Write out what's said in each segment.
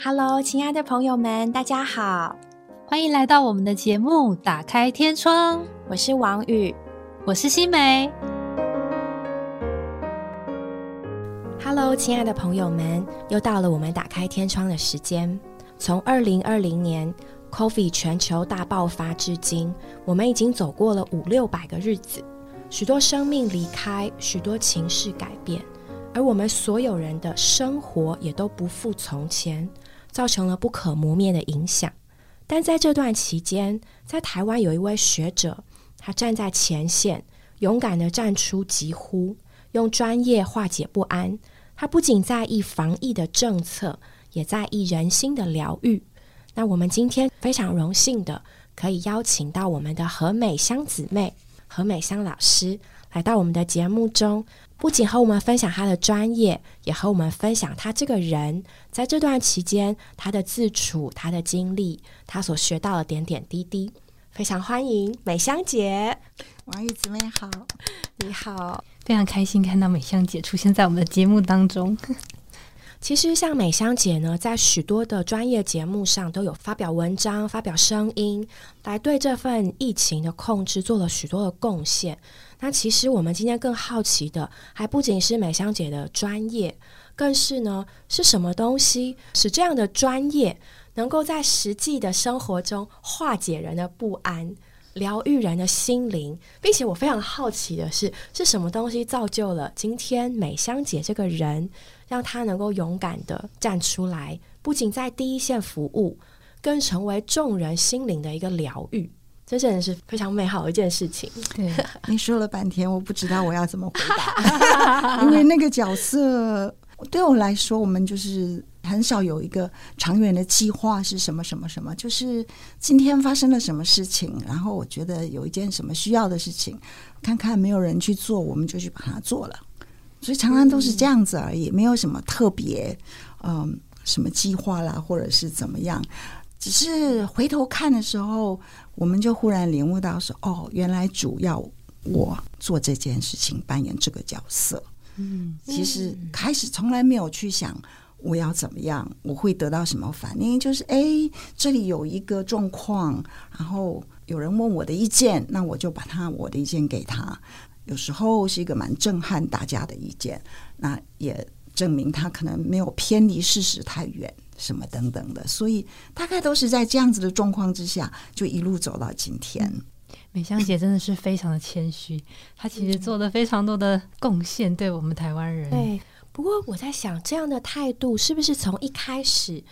Hello，亲爱的朋友们，大家好，欢迎来到我们的节目《打开天窗》。我是王宇，我是新梅。Hello，亲爱的朋友们，又到了我们打开天窗的时间。从二零二零年 COVID 全球大爆发至今，我们已经走过了五六百个日子，许多生命离开，许多情势改变，而我们所有人的生活也都不复从前。造成了不可磨灭的影响，但在这段期间，在台湾有一位学者，他站在前线，勇敢的站出疾呼，用专业化解不安。他不仅在意防疫的政策，也在意人心的疗愈。那我们今天非常荣幸的，可以邀请到我们的和美香姊妹何美香老师来到我们的节目中。不仅和我们分享他的专业，也和我们分享他这个人在这段期间他的自处、他的经历、他所学到的点点滴滴。非常欢迎美香姐，王玉姊妹好，你好，非常开心看到美香姐出现在我们的节目当中。其实像美香姐呢，在许多的专业节目上都有发表文章、发表声音，来对这份疫情的控制做了许多的贡献。那其实我们今天更好奇的，还不仅是美香姐的专业，更是呢是什么东西使这样的专业能够在实际的生活中化解人的不安，疗愈人的心灵，并且我非常好奇的是，是什么东西造就了今天美香姐这个人，让他能够勇敢的站出来，不仅在第一线服务，更成为众人心灵的一个疗愈。这真的是非常美好的一件事情。对，你说了半天，我不知道我要怎么回答，因为那个角色对我来说，我们就是很少有一个长远的计划是什么什么什么，就是今天发生了什么事情，然后我觉得有一件什么需要的事情，看看没有人去做，我们就去把它做了。所以常常都是这样子而已，没有什么特别，嗯，什么计划啦，或者是怎么样。只是回头看的时候，我们就忽然领悟到说：“哦，原来主要我做这件事情，扮演这个角色。”嗯，其实开始从来没有去想我要怎么样，我会得到什么反应。就是哎，这里有一个状况，然后有人问我的意见，那我就把他我的意见给他。有时候是一个蛮震撼大家的意见，那也证明他可能没有偏离事实太远。什么等等的，所以大概都是在这样子的状况之下，就一路走到今天。美香姐真的是非常的谦虚，她其实做了非常多的贡献，对我们台湾人。对，不过我在想，这样的态度是不是从一开始，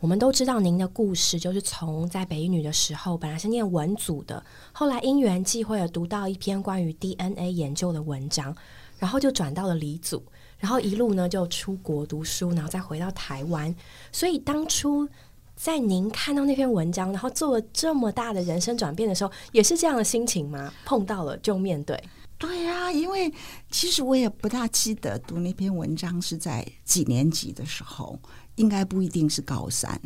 我们都知道您的故事，就是从在北一女的时候，本来是念文组的，后来因缘际会的读到一篇关于 DNA 研究的文章，然后就转到了理组。然后一路呢就出国读书，然后再回到台湾。所以当初在您看到那篇文章，然后做了这么大的人生转变的时候，也是这样的心情吗？碰到了就面对。对呀，因为其实我也不大记得读那篇文章是在几年级的时候，应该不一定是高三。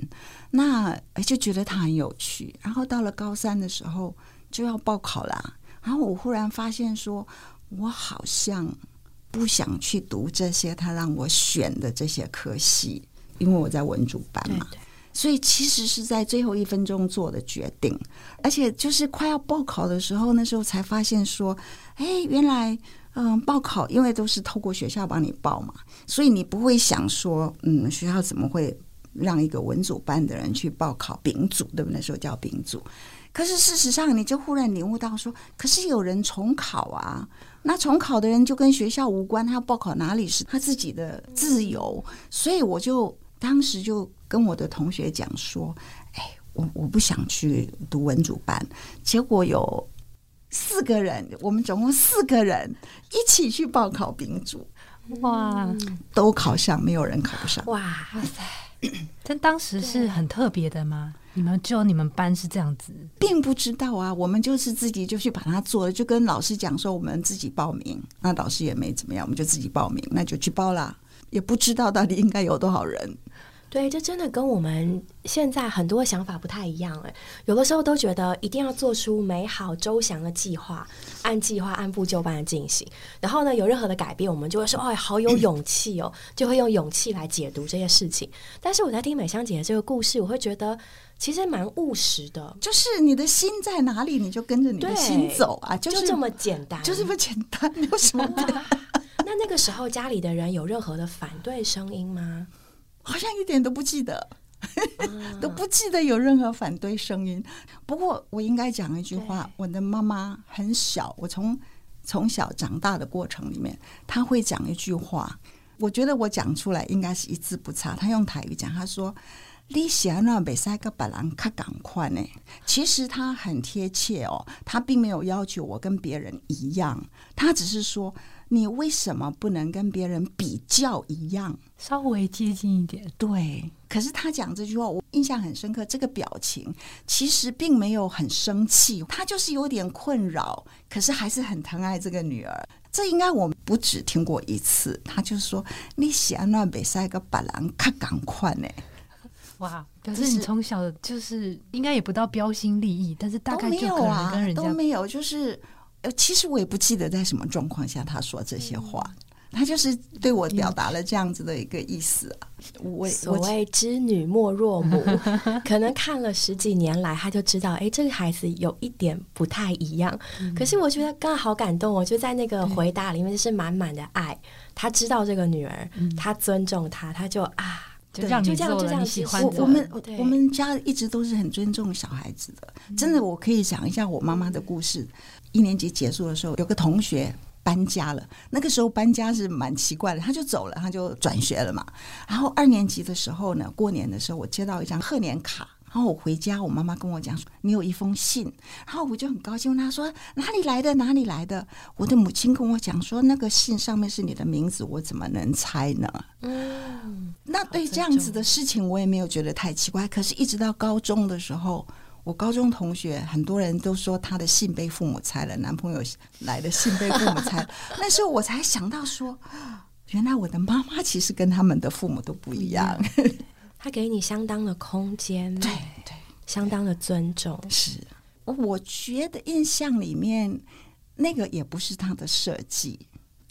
那就觉得他很有趣。然后到了高三的时候就要报考了，然后我忽然发现说，我好像。不想去读这些他让我选的这些科系，因为我在文主班嘛，所以其实是在最后一分钟做的决定，而且就是快要报考的时候，那时候才发现说，哎，原来嗯，报考因为都是透过学校帮你报嘛，所以你不会想说，嗯，学校怎么会让一个文组班的人去报考丙组，对不对？那时候叫丙组。可是事实上，你就忽然领悟到说，可是有人重考啊。那重考的人就跟学校无关，他报考哪里是他自己的自由。所以我就当时就跟我的同学讲说：“哎，我我不想去读文组班。”结果有四个人，我们总共四个人一起去报考丙组，哇，都考上，没有人考不上。哇哇塞！但当时是很特别的吗？你们只有你们班是这样子，并不知道啊。我们就是自己就去把它做了，就跟老师讲说我们自己报名。那老师也没怎么样，我们就自己报名，那就去报啦。也不知道到底应该有多少人。对，这真的跟我们现在很多想法不太一样哎。有的时候都觉得一定要做出美好周详的计划，按计划按部就班的进行。然后呢，有任何的改变，我们就会说：“哦，好有勇气哦！”就会用勇气来解读这些事情。但是我在听美香姐的这个故事，我会觉得其实蛮务实的，就是你的心在哪里，你就跟着你的心走啊，就这么简单，就这么简单，有什么？那那个时候家里的人有任何的反对声音吗？好像一点都不记得，都不记得有任何反对声音。不过我应该讲一句话：我的妈妈很小，我从从小长大的过程里面，她会讲一句话。我觉得我讲出来应该是一字不差。她用台语讲，她说：“你想那北塞个白狼卡赶快呢？”其实她很贴切哦，她并没有要求我跟别人一样，她只是说。你为什么不能跟别人比较一样，稍微接近一点？对。可是他讲这句话，我印象很深刻。这个表情其实并没有很生气，他就是有点困扰，可是还是很疼爱这个女儿。这应该我不止听过一次。他就说：“你喜安那北塞个板蓝卡赶快呢？”哇，表示你从小就是应该也不到标新立异，但是大概就可能跟人家都没有，就是。呃，其实我也不记得在什么状况下他说这些话，他就是对我表达了这样子的一个意思啊。我所谓知女莫若母，可能看了十几年来，他就知道，哎，这个孩子有一点不太一样。可是我觉得刚好感动，我就在那个回答里面就是满满的爱。他知道这个女儿，他尊重她，他就啊，就这样，就这样，就这样喜欢。我们我们家一直都是很尊重小孩子的，真的，我可以讲一下我妈妈的故事。一年级结束的时候，有个同学搬家了。那个时候搬家是蛮奇怪的，他就走了，他就转学了嘛。然后二年级的时候呢，过年的时候，我接到一张贺年卡。然后我回家，我妈妈跟我讲说：“你有一封信。”然后我就很高兴，问她说：“哪里来的？哪里来的？”我的母亲跟我讲说：“那个信上面是你的名字，我怎么能猜呢？”嗯，那对这样子的事情，我也没有觉得太奇怪。可是，一直到高中的时候。我高中同学很多人都说他的信被父母拆了，男朋友来的信被父母拆。那时候我才想到说，原来我的妈妈其实跟他们的父母都不一样。他给你相当的空间，对对，相当的尊重。是，我觉得印象里面那个也不是他的设计，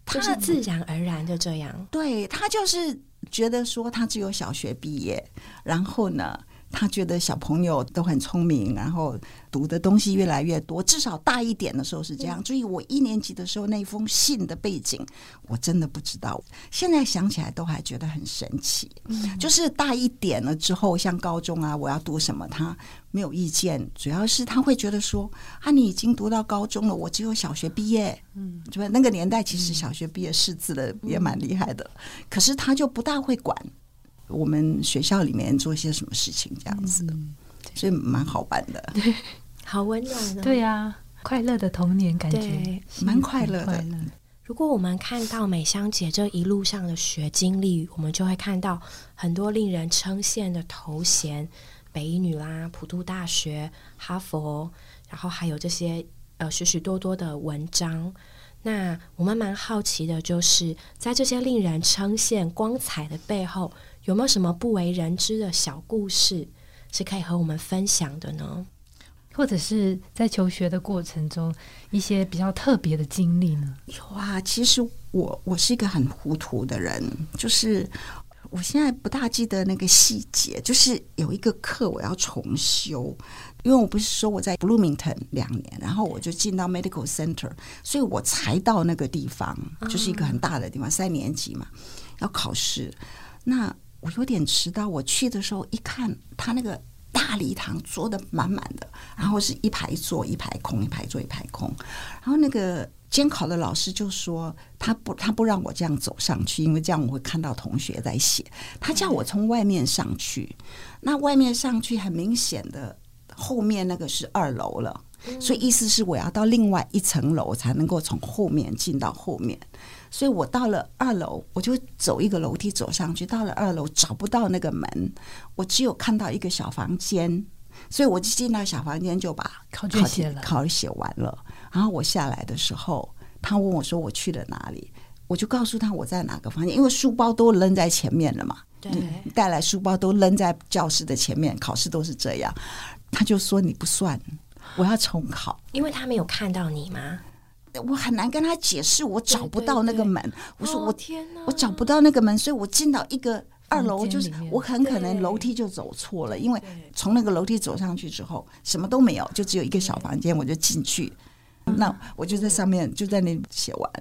就是自然而然就这样。对他就是觉得说他只有小学毕业，然后呢？他觉得小朋友都很聪明，然后读的东西越来越多，至少大一点的时候是这样。所以我一年级的时候那封信的背景，我真的不知道。现在想起来都还觉得很神奇。就是大一点了之后，像高中啊，我要读什么，他没有意见。主要是他会觉得说啊，你已经读到高中了，我只有小学毕业。嗯，就那个年代，其实小学毕业识字的也蛮厉害的，可是他就不大会管。我们学校里面做些什么事情这样子，所以蛮好玩的，好温暖的，对呀，快乐的童年感觉，蛮快乐的。如果我们看到美香姐这一路上的学经历，我们就会看到很多令人称羡的头衔，北医女啦、普渡大学、哈佛，然后还有这些呃许许多多的文章。那我们蛮好奇的，就是在这些令人称羡、光彩的背后。有没有什么不为人知的小故事是可以和我们分享的呢？或者是在求学的过程中一些比较特别的经历呢？有啊，其实我我是一个很糊涂的人，就是我现在不大记得那个细节。就是有一个课我要重修，因为我不是说我在 Bloomington 两年，然后我就进到 Medical Center，所以我才到那个地方，就是一个很大的地方，三年级嘛，要考试。那我有点迟到，我去的时候一看，他那个大礼堂坐的满满的，然后是一排坐一排空，一排坐一排空。然后那个监考的老师就说，他不他不让我这样走上去，因为这样我会看到同学在写。他叫我从外面上去，那外面上去很明显的后面那个是二楼了，所以意思是我要到另外一层楼才能够从后面进到后面。所以我到了二楼，我就走一个楼梯走上去。到了二楼找不到那个门，我只有看到一个小房间，所以我就进到小房间就把考卷写了，考写完了。然后我下来的时候，他问我说：“我去了哪里？”我就告诉他我在哪个房间，因为书包都扔在前面了嘛。对，你带来书包都扔在教室的前面，考试都是这样。他就说你不算，我要重考。因为他没有看到你吗？我很难跟他解释，我找不到那个门。我说哦我天哪，我找不到那个门，所以我进到一个二楼，就是我很可能楼梯就走错了，因为从那个楼梯走上去之后，什么都没有，就只有一个小房间，我就进去。那我就在上面就在那里写完，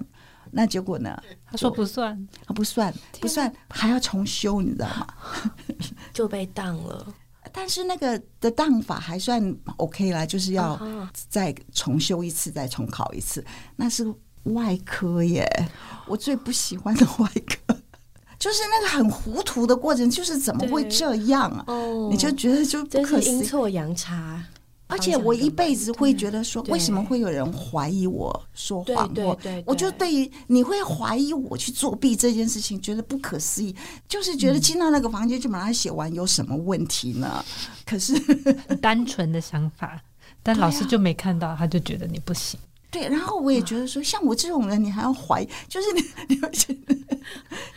那结果呢？他说不算，他不算不算，还要重修，你知道吗？就被当了。但是那个的当法还算 OK 啦，就是要啊再重修一次，再重考一次。那是外科耶，我最不喜欢的外科，就是那个很糊涂的过程，就是怎么会这样啊？哦你就觉得就不真可思议。是阴错阳差。而且我一辈子会觉得说，为什么会有人怀疑我说对谎？我对对我就对对于你会怀疑我去作弊这件事情，觉得不可思议，就是觉得进到那个房间就把它写完，有什么问题呢？可是 单纯的想法，但老师就没看到，他就觉得你不行。对，然后我也觉得说，像我这种人，你还要怀疑，就是你你会觉得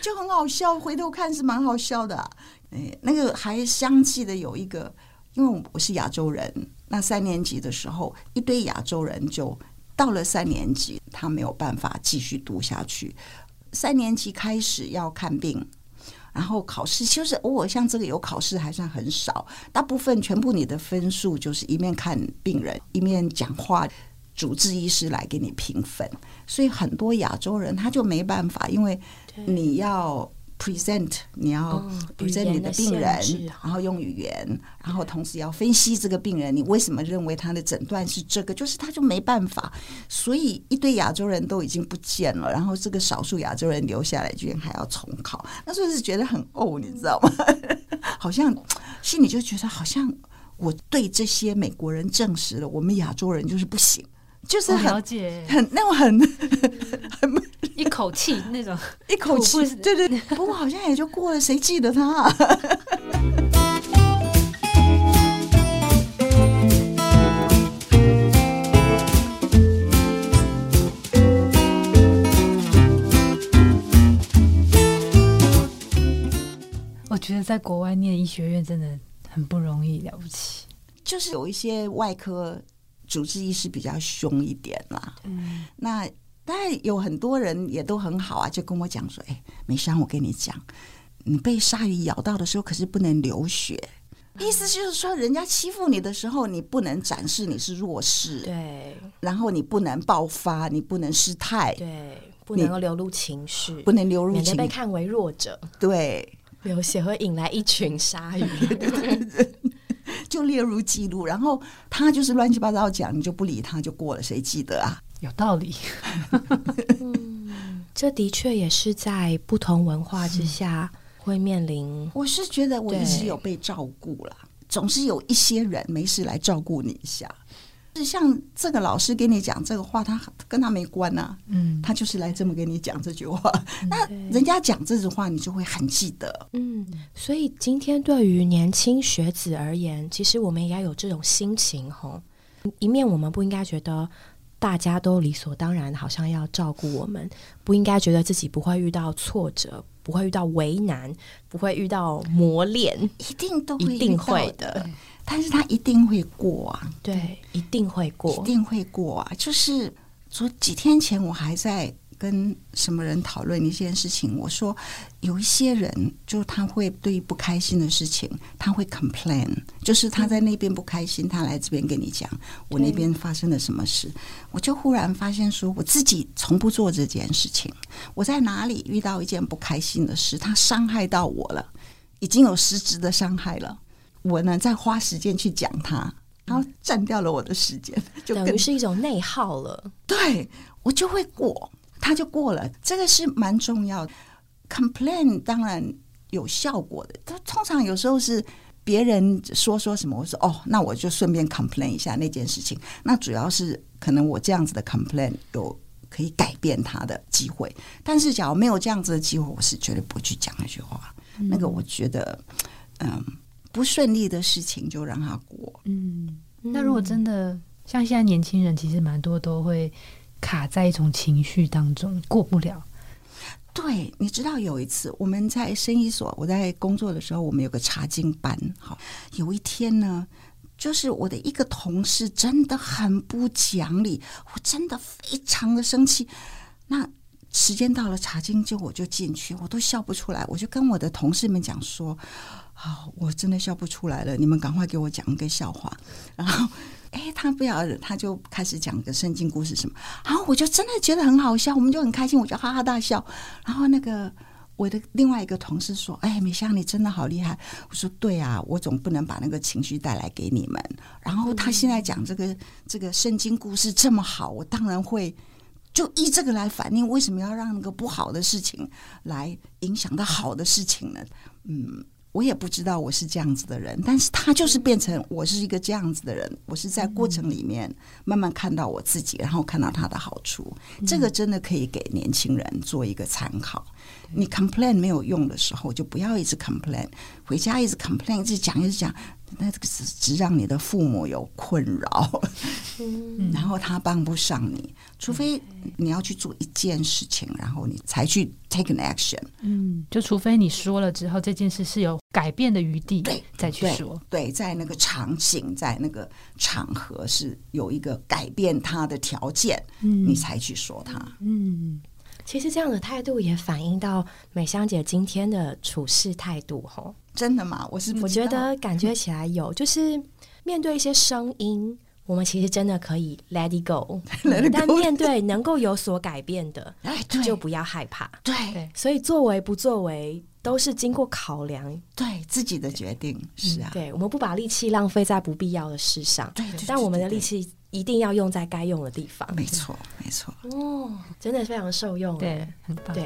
就很好笑，回头看是蛮好笑的、啊。哎，那个还相继的有一个，因为我是亚洲人，那三年级的时候，一堆亚洲人就到了三年级，他没有办法继续读下去。三年级开始要看病，然后考试就是偶尔像这个有考试还算很少，大部分全部你的分数就是一面看病人一面讲话，主治医师来给你评分，所以很多亚洲人他就没办法，因为你要 present，你要哦 present 你的病人然后用语言，然后同时要分析这个病人，你为什么认为他的诊断是这个？就是他就没办法，所以一堆亚洲人都已经不见了，然后这个少数亚洲人留下来，居然还要重考，那时候是觉得很哦，你知道吗？好像心里就觉得好像我对这些美国人证实了，我们亚洲人就是不行，就是我很了解，很那种很很一口气那种。一口气对对。不过好像也就过了，谁记得他、啊？我觉得在国外念医学院真的很不容易，了不起。就是有一些外科主治医师比较凶一点啦。嗯，那当然有很多人也都很好啊，就跟我讲说：“哎，美香，我跟你讲，你被鲨鱼咬到的时候可是不能流血。”意思就是说，人家欺负你的时候，你不能展示你是弱势，对。然后你不能爆发，你不能失态，对，不能够流露情绪，不能流入免得情被看为弱者。对，流血会引来一群鲨鱼。就列入记录。然后他就是乱七八糟讲，你就不理他就过了，谁记得啊？有道理。这的确也是在不同文化之下会面临。我是觉得我一直有被照顾了，总是有一些人没事来照顾你一下。是像这个老师给你讲这个话，他跟他没关呐、嗯，他就是来这么跟你讲这句话。那人家讲这句话，你就会很记得。嗯，所以今天对于年轻学子而言，其实我们也要有这种心情吼。一面我们不应该觉得大家都理所当然，好像要照顾我们，不应该觉得自己不会遇到挫折，不会遇到为难，不会遇到磨练，一定都会一定会的，但是他一定会过啊，对，一定会过一。定会过啊。就是昨几天前我还在跟什么人讨论一件事情，我说有一些人就他会对于不开心的事情，他会 complain，就是他在那边不开心，他来这边跟你讲我那边发生了什么事，我就忽然发现说我自己从不做这件事情，我在哪里遇到一件不开心的事，他伤害到我了，已经有实质的伤害了，我呢再花时间去讲它。然后占掉了我的时间，就等于是一种内耗了，对我就会过，他就过了，这个是蛮重要的。Complain 当然有效果的，但通常有时候是别人说说什么，我说哦，那我就顺便 complain 一下那件事情。那主要是可能我这样子的 complain 有可以改变他的机会，但是假如没有这样子的机会，我是绝对不会去讲那句话。那个我觉得，嗯，不顺利的事情就让他过。嗯，那如果真的像现在年轻人，其实蛮多都会卡在一种情绪当中，过不了。对，你知道有一次我们在生意所，我在工作的时候，我们有个查经班。好，有一天呢，就是我的一个同事真的很不讲理，我真的非常的生气。那时间到了，查经就我就进去，我都笑不出来，我就跟我的同事们讲说：“好，我真的笑不出来了，你们赶快给我讲一个笑话。”然后。哎，他不要，他就开始讲个圣经故事什么，然后我就真的觉得很好笑，我们就很开心，我就哈哈大笑。然后那个我的另外一个同事说：“哎，美香，你真的好厉害。”我说：“对啊，我总不能把那个情绪带来给你们。”然后他现在讲这个这个圣经故事这么好，我当然会就依这个来反应。为什么要让那个不好的事情来影响到好的事情呢？嗯。我也不知道我是这样子的人，但是他就是变成我是一个这样子的人。我是在过程里面慢慢看到我自己，然后看到他的好处。这个真的可以给年轻人做一个参考。你 complain 没有用的时候，就不要一直 complain，回家一直 complain，一直讲一直讲。那这个只只让你的父母有困扰，然后他帮不上你，除非你要去做一件事情，然后你才去 take an action。嗯，就除非你说了之后，这件事是有改变的余地，对，再去说。对，在那个场景，在那个场合是有一个改变他的条件，嗯，你才去说他。嗯，其实这样的态度也反映到美香姐今天的处事态度，吼。真的吗？我是我觉得感觉起来有，就是面对一些声音，我们其实真的可以 let it go，但面对能够有所改变的，哎，就不要害怕。对，所以作为不作为都是经过考量，对自己的决定。是啊。对，我们不把力气浪费在不必要的事上，对，但我们的力气一定要用在该用的地方。没错，没错。哦，真的非常受用，对，很棒，对。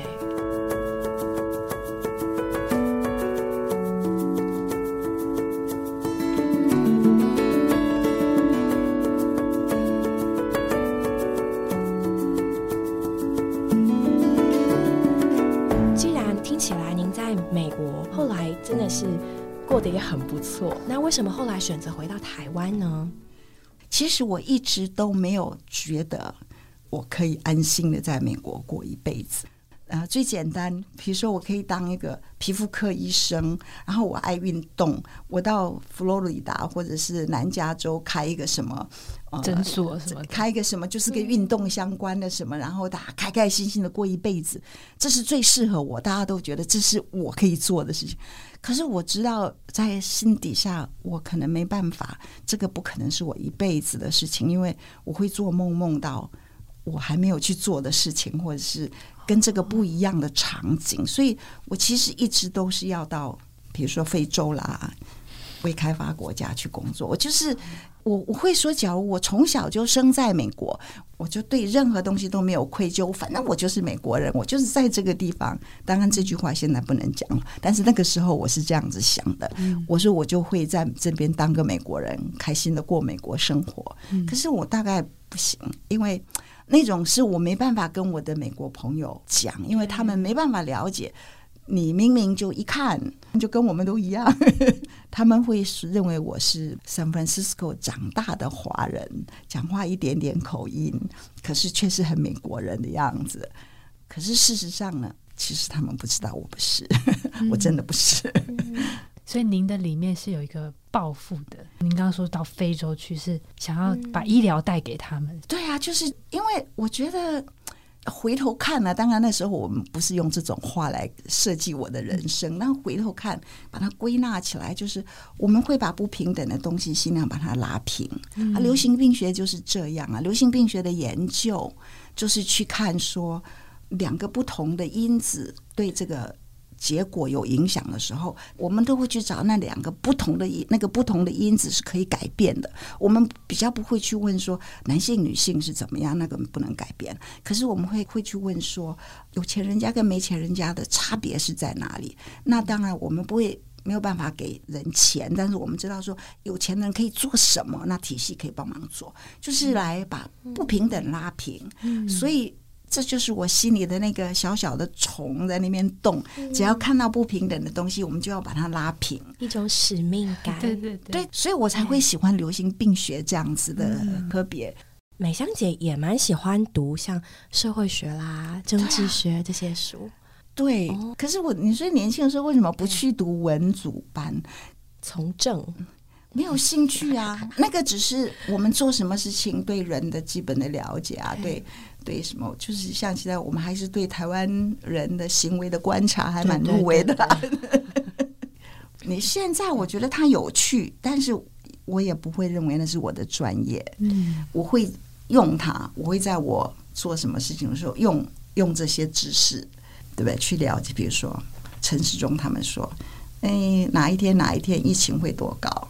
真的是过得也很不错。那为什么后来选择回到台湾呢？其实我一直都没有觉得我可以安心的在美国过一辈子。呃，最简单，比如说我可以当一个皮肤科医生，然后我爱运动，我到佛罗里达或者是南加州开一个什么诊所什么，开一个什么就是跟运动相关的什么，然后大家开开心心的过一辈子，这是最适合我，大家都觉得这是我可以做的事情。可是我知道，在心底下，我可能没办法，这个不可能是我一辈子的事情，因为我会做梦，梦到我还没有去做的事情，或者是跟这个不一样的场景，所以我其实一直都是要到，比如说非洲啦。未开发国家去工作，我就是我我会说，假如我从小就生在美国，我就对任何东西都没有愧疚，反正我就是美国人，我就是在这个地方。当然这句话现在不能讲了，但是那个时候我是这样子想的。我说我就会在这边当个美国人，开心的过美国生活。可是我大概不行，因为那种是我没办法跟我的美国朋友讲，因为他们没办法了解。你明明就一看就跟我们都一样，他们会认为我是 San Francisco 长大的华人，讲话一点点口音，可是却是很美国人的样子。可是事实上呢，其实他们不知道我不是，我真的不是。所以您的里面是有一个抱负的。您刚刚说到非洲去，是想要把医疗带给他们。对啊，就是因为我觉得。回头看呢，当然那时候我们不是用这种话来设计我的人生。那回头看，把它归纳起来，就是我们会把不平等的东西尽量把它拉平。啊，流行病学就是这样啊。流行病学的研究就是去看说两个不同的因子对这个。结果有影响的时候，我们都会去找那两个不同的，那个不同的因子是可以改变的。我们比较不会去问说男性女性是怎么样，那个不能改变。可是我们会会去问说，有钱人家跟没钱人家的差别是在哪里？那当然我们不会没有办法给人钱，但是我们知道说有钱人可以做什么，那体系可以帮忙做，就是来把不平等拉平。所以。这就是我心里的那个小小的虫在那边动。只要看到不平等的东西，我们就要把它拉平。一种使命感，对对对，所以我才会喜欢流行病学这样子的科别。美香姐也蛮喜欢读像社会学啦、政治学这些书。对，可是我你说年轻的时候为什么不去读文组班？从政没有兴趣啊，那个只是我们做什么事情对人的基本的了解啊，对对什么，就是像现在我们还是对台湾人的行为的观察还蛮入微的。你现在我觉得它有趣，但是我也不会认为那是我的专业。嗯，我会用它，我会在我做什么事情的时候用用这些知识，对不对？去了解，比如说陈世忠他们说。哎，哪一天哪一天疫情会多高？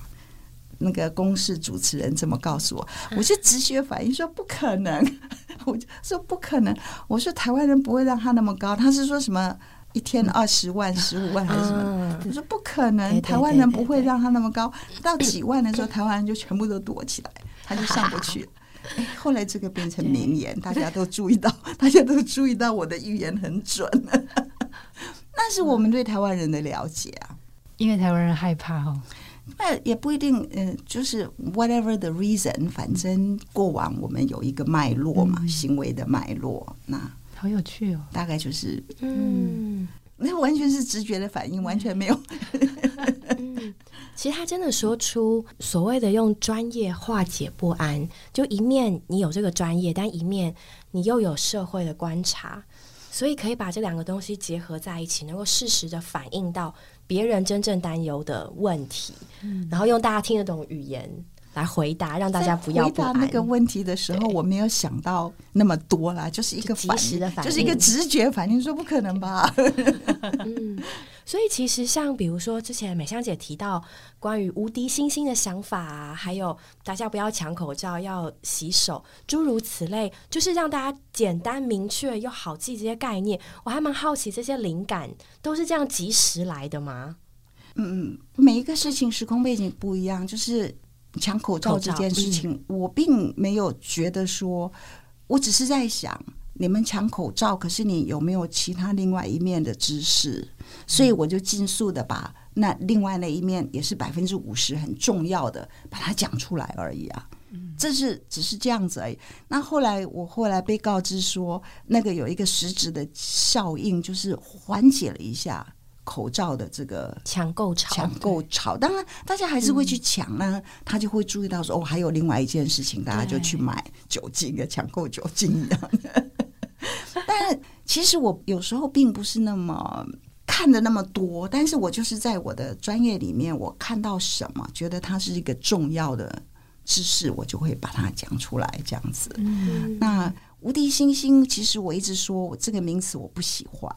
那个公视主持人这么告诉我，我就直觉反应说不可能，我就说不可能。我说台湾人不会让他那么高，他是说什么一天二十万、十五万还是什么？我说不可能，台湾人不会让他那么高。到几万的时候，台湾人就全部都躲起来，他就上不去。哎，后来这个变成名言，大家都注意到，大家都注意到我的预言很准。那是我们对台湾人的了解啊。因为台湾人害怕哦，那也不一定，嗯，就是 whatever the reason，反正过往我们有一个脉络嘛，行为的脉络，那好有趣哦，大概就是，嗯，那完全是直觉的反应，完全没有。其实他真的说出所谓的用专业化解不安，就一面你有这个专业，但一面你又有社会的观察，所以可以把这两个东西结合在一起，能够适时的反映到。别人真正担忧的问题，然后用大家听得懂语言来回答，让大家不要回答那个问题的时候，我没有想到那么多啦，就是一个及时的反应，就是一个直觉反应，说不可能吧。所以其实像比如说之前美香姐提到关于无敌星星的想法啊，还有大家不要抢口罩，要洗手，诸如此类，就是让大家简单明确又好记这些概念。我还蛮好奇，这些灵感都是这样及时来的吗？嗯，每一个事情时空背景不一样，就是抢口罩这件事情，我并没有觉得说，我只是在想。你们抢口罩，可是你有没有其他另外一面的知识？所以我就尽速的把那另外那一面，也是百分之五十很重要的，把它讲出来而已啊。这是只是这样子而已。那后来我后来被告知说，那个有一个实质的效应，就是缓解了一下。口罩的这个抢购潮，抢购潮，当然大家还是会去抢呢。他就会注意到说，哦，还有另外一件事情，大家就去买酒精的，抢购酒精一样的。但其实我有时候并不是那么看的那么多，但是我就是在我的专业里面，我看到什么，觉得它是一个重要的知识，我就会把它讲出来，这样子。那。无敌星星，其实我一直说我这个名词我不喜欢。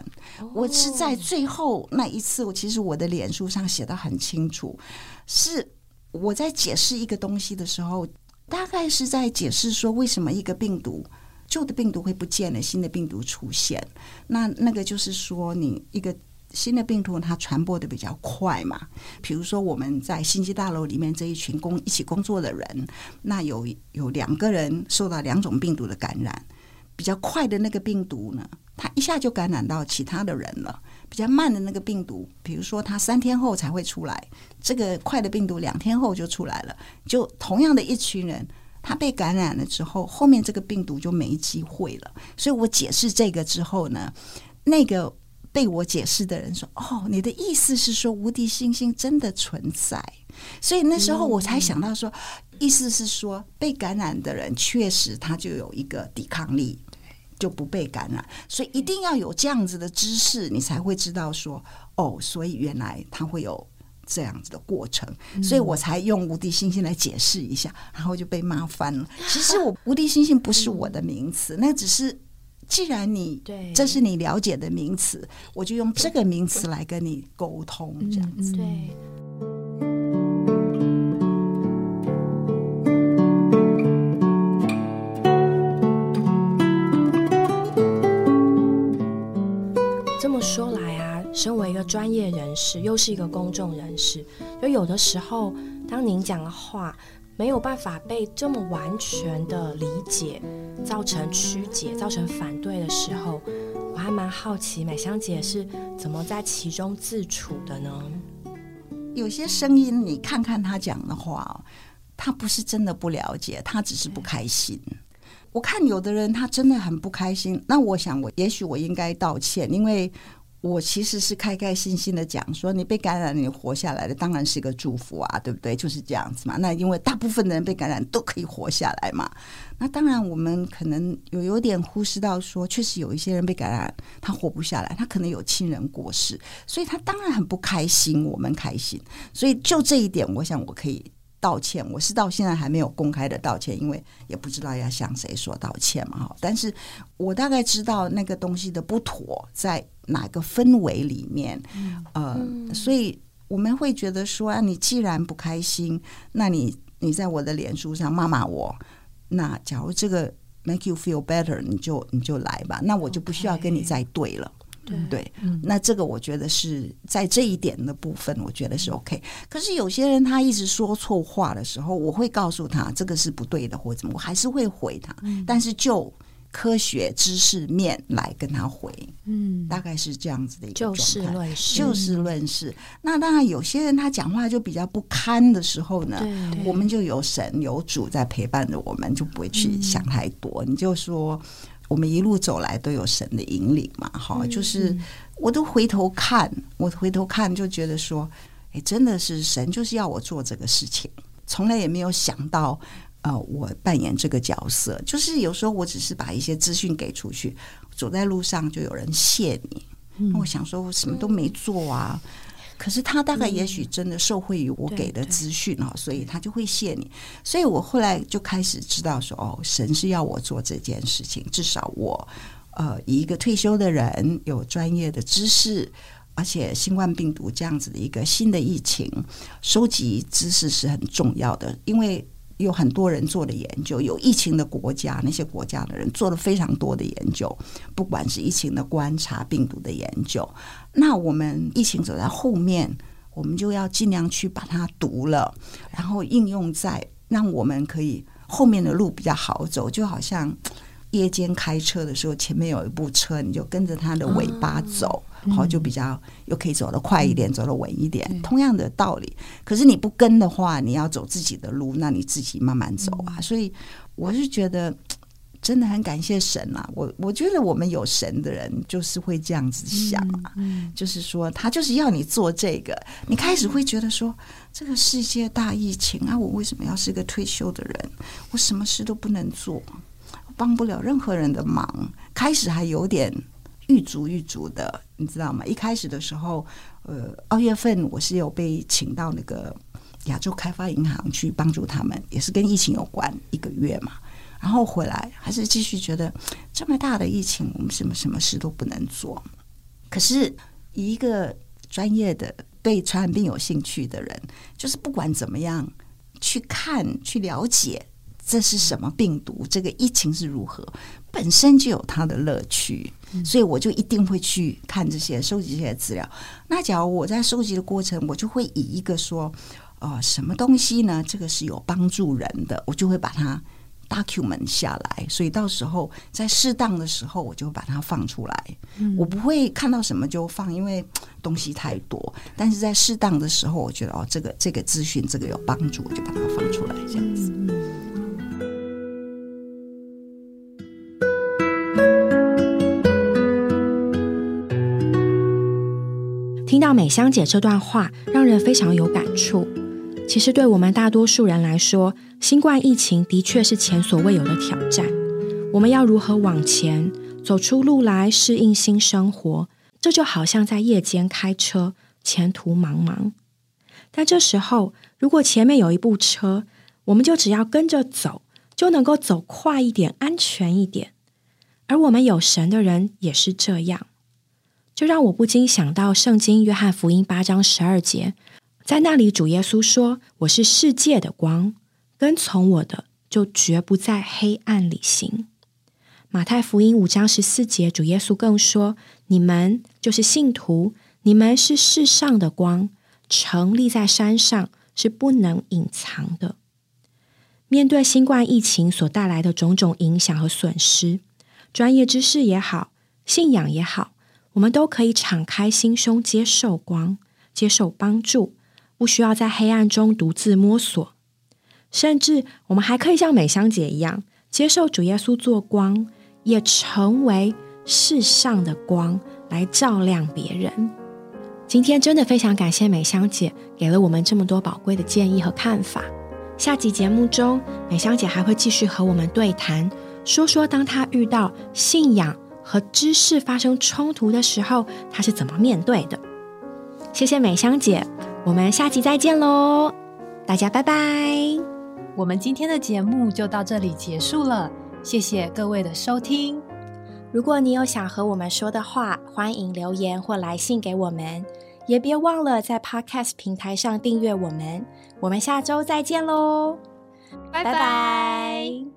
我是在最后那一次，我其实我的脸书上写的很清楚，是我在解释一个东西的时候，大概是在解释说为什么一个病毒旧的病毒会不见了，新的病毒出现。那那个就是说，你一个。新的病毒它传播的比较快嘛，比如说我们在星际大楼里面这一群工一起工作的人，那有有两个人受到两种病毒的感染，比较快的那个病毒呢，它一下就感染到其他的人了；比较慢的那个病毒，比如说它三天后才会出来，这个快的病毒两天后就出来了。就同样的一群人，他被感染了之后，后面这个病毒就没机会了。所以我解释这个之后呢，那个。被我解释的人说：“哦，你的意思是说无敌星星真的存在？所以那时候我才想到说，意思是说被感染的人确实他就有一个抵抗力，就不被感染。所以一定要有这样子的知识，你才会知道说，哦，所以原来他会有这样子的过程。所以我才用无敌星星来解释一下，然后就被骂翻了。其实我无敌星星不是我的名词，那只是。”既然你对这是你了解的名词，我就用这个名词来跟你沟通，这样子。对。这么说来啊，身为一个专业人士，又是一个公众人士，就有的时候，当您讲的话。没有办法被这么完全的理解，造成曲解、造成反对的时候，我还蛮好奇美香姐是怎么在其中自处的呢？有些声音，你看看他讲的话，他不是真的不了解，他只是不开心。我看有的人他真的很不开心，那我想我也许我应该道歉，因为我其实是开开心心的讲说，你被感染，你活下来了，当然是一个祝福啊，对不对？就是这样子嘛。那因为大部分的人被感染都可以活下来嘛。那当然，我们可能有有点忽视到说，确实有一些人被感染，他活不下来，他可能有亲人过世，所以他当然很不开心。我们开心，所以就这一点，我想我可以。道歉，我是到现在还没有公开的道歉，因为也不知道要向谁说道歉嘛。哈，但是我大概知道那个东西的不妥在哪个氛围里面，呃，所以我们会觉得说，啊，你既然不开心，那你你在我的脸书上骂骂我，那假如这个 make you feel better，你就你就来吧，那我就不需要跟你再对了。对，那这个我觉得是在这一点的部分，我觉得是 OK。可是有些人他一直说错话的时候，我会告诉他这个是不对的，或者怎么，我还是会回他。但是就科学知识面来跟他回，嗯，大概是这样子的一个就事论事，就事论事。那当然，有些人他讲话就比较不堪的时候呢，我们就有神有主在陪伴着我们，就不会去想太多。你就说。我们一路走来都有神的引领嘛，哈，就是我都回头看，我回头看就觉得说，哎，真的是神就是要我做这个事情，从来也没有想到，呃，我扮演这个角色，就是有时候我只是把一些资讯给出去，走在路上就有人谢你，我想说我什么都没做啊。可是他大概也许真的受惠于我给的资讯啊，所以他就会谢你。所以我后来就开始知道说，哦，神是要我做这件事情。至少我呃，以一个退休的人，有专业的知识，而且新冠病毒这样子的一个新的疫情，收集知识是很重要的，因为。有很多人做的研究，有疫情的国家，那些国家的人做了非常多的研究，不管是疫情的观察、病毒的研究。那我们疫情走在后面，我们就要尽量去把它读了，然后应用在让我们可以后面的路比较好走，就好像。夜间开车的时候，前面有一部车，你就跟着它的尾巴走，好就比较又可以走得快一点，走得稳一点。同样的道理，可是你不跟的话，你要走自己的路，那你自己慢慢走啊。所以我是觉得真的很感谢神啊！我我觉得我们有神的人就是会这样子想啊，就是说他就是要你做这个。你开始会觉得说，这个世界大疫情啊，我为什么要是个退休的人？我什么事都不能做。帮不了任何人的忙，开始还有点欲足欲足的，你知道吗？一开始的时候，呃，二月份我是有被请到那个亚洲开发银行去帮助他们，也是跟疫情有关一个月嘛。然后回来还是继续觉得这么大的疫情，我们什么什么事都不能做。可是一个专业的对传染病有兴趣的人，就是不管怎么样去看去了解。这是什么病毒？这个疫情是如何？本身就有它的乐趣，所以我就一定会去看这些，收集这些资料。那假如我在收集的过程，我就会以一个说，呃，什么东西呢？这个是有帮助人的，我就会把它 document 下来。所以到时候在适当的时候，我就把它放出来。我不会看到什么就放，因为东西太多。但是在适当的时候，我觉得哦，这个这个资讯，这个有帮助，我就把它放出来，这样子。听到美香姐这段话，让人非常有感触。其实，对我们大多数人来说，新冠疫情的确是前所未有的挑战。我们要如何往前走出路来，适应新生活？这就好像在夜间开车，前途茫茫。但这时候，如果前面有一部车，我们就只要跟着走，就能够走快一点，安全一点。而我们有神的人也是这样。就让我不禁想到《圣经·约翰福音》八章十二节，在那里主耶稣说：“我是世界的光，跟从我的就绝不在黑暗里行。”马太福音五章十四节，主耶稣更说：“你们就是信徒，你们是世上的光，城立在山上是不能隐藏的。”面对新冠疫情所带来的种种影响和损失，专业知识也好，信仰也好。我们都可以敞开心胸，接受光，接受帮助，不需要在黑暗中独自摸索。甚至，我们还可以像美香姐一样，接受主耶稣做光，也成为世上的光，来照亮别人。今天真的非常感谢美香姐给了我们这么多宝贵的建议和看法。下集节目中，美香姐还会继续和我们对谈，说说当她遇到信仰和知识发生冲突的时候，他是怎么面对的。谢谢美香姐，我们下期再见喽，大家拜拜。我们今天的节目就到这里结束了，谢谢各位的收听。如果你有想和我们说的话，欢迎留言或来信给我们，也别忘了在 Podcast 平台上订阅我们。我们下周再见喽，拜拜。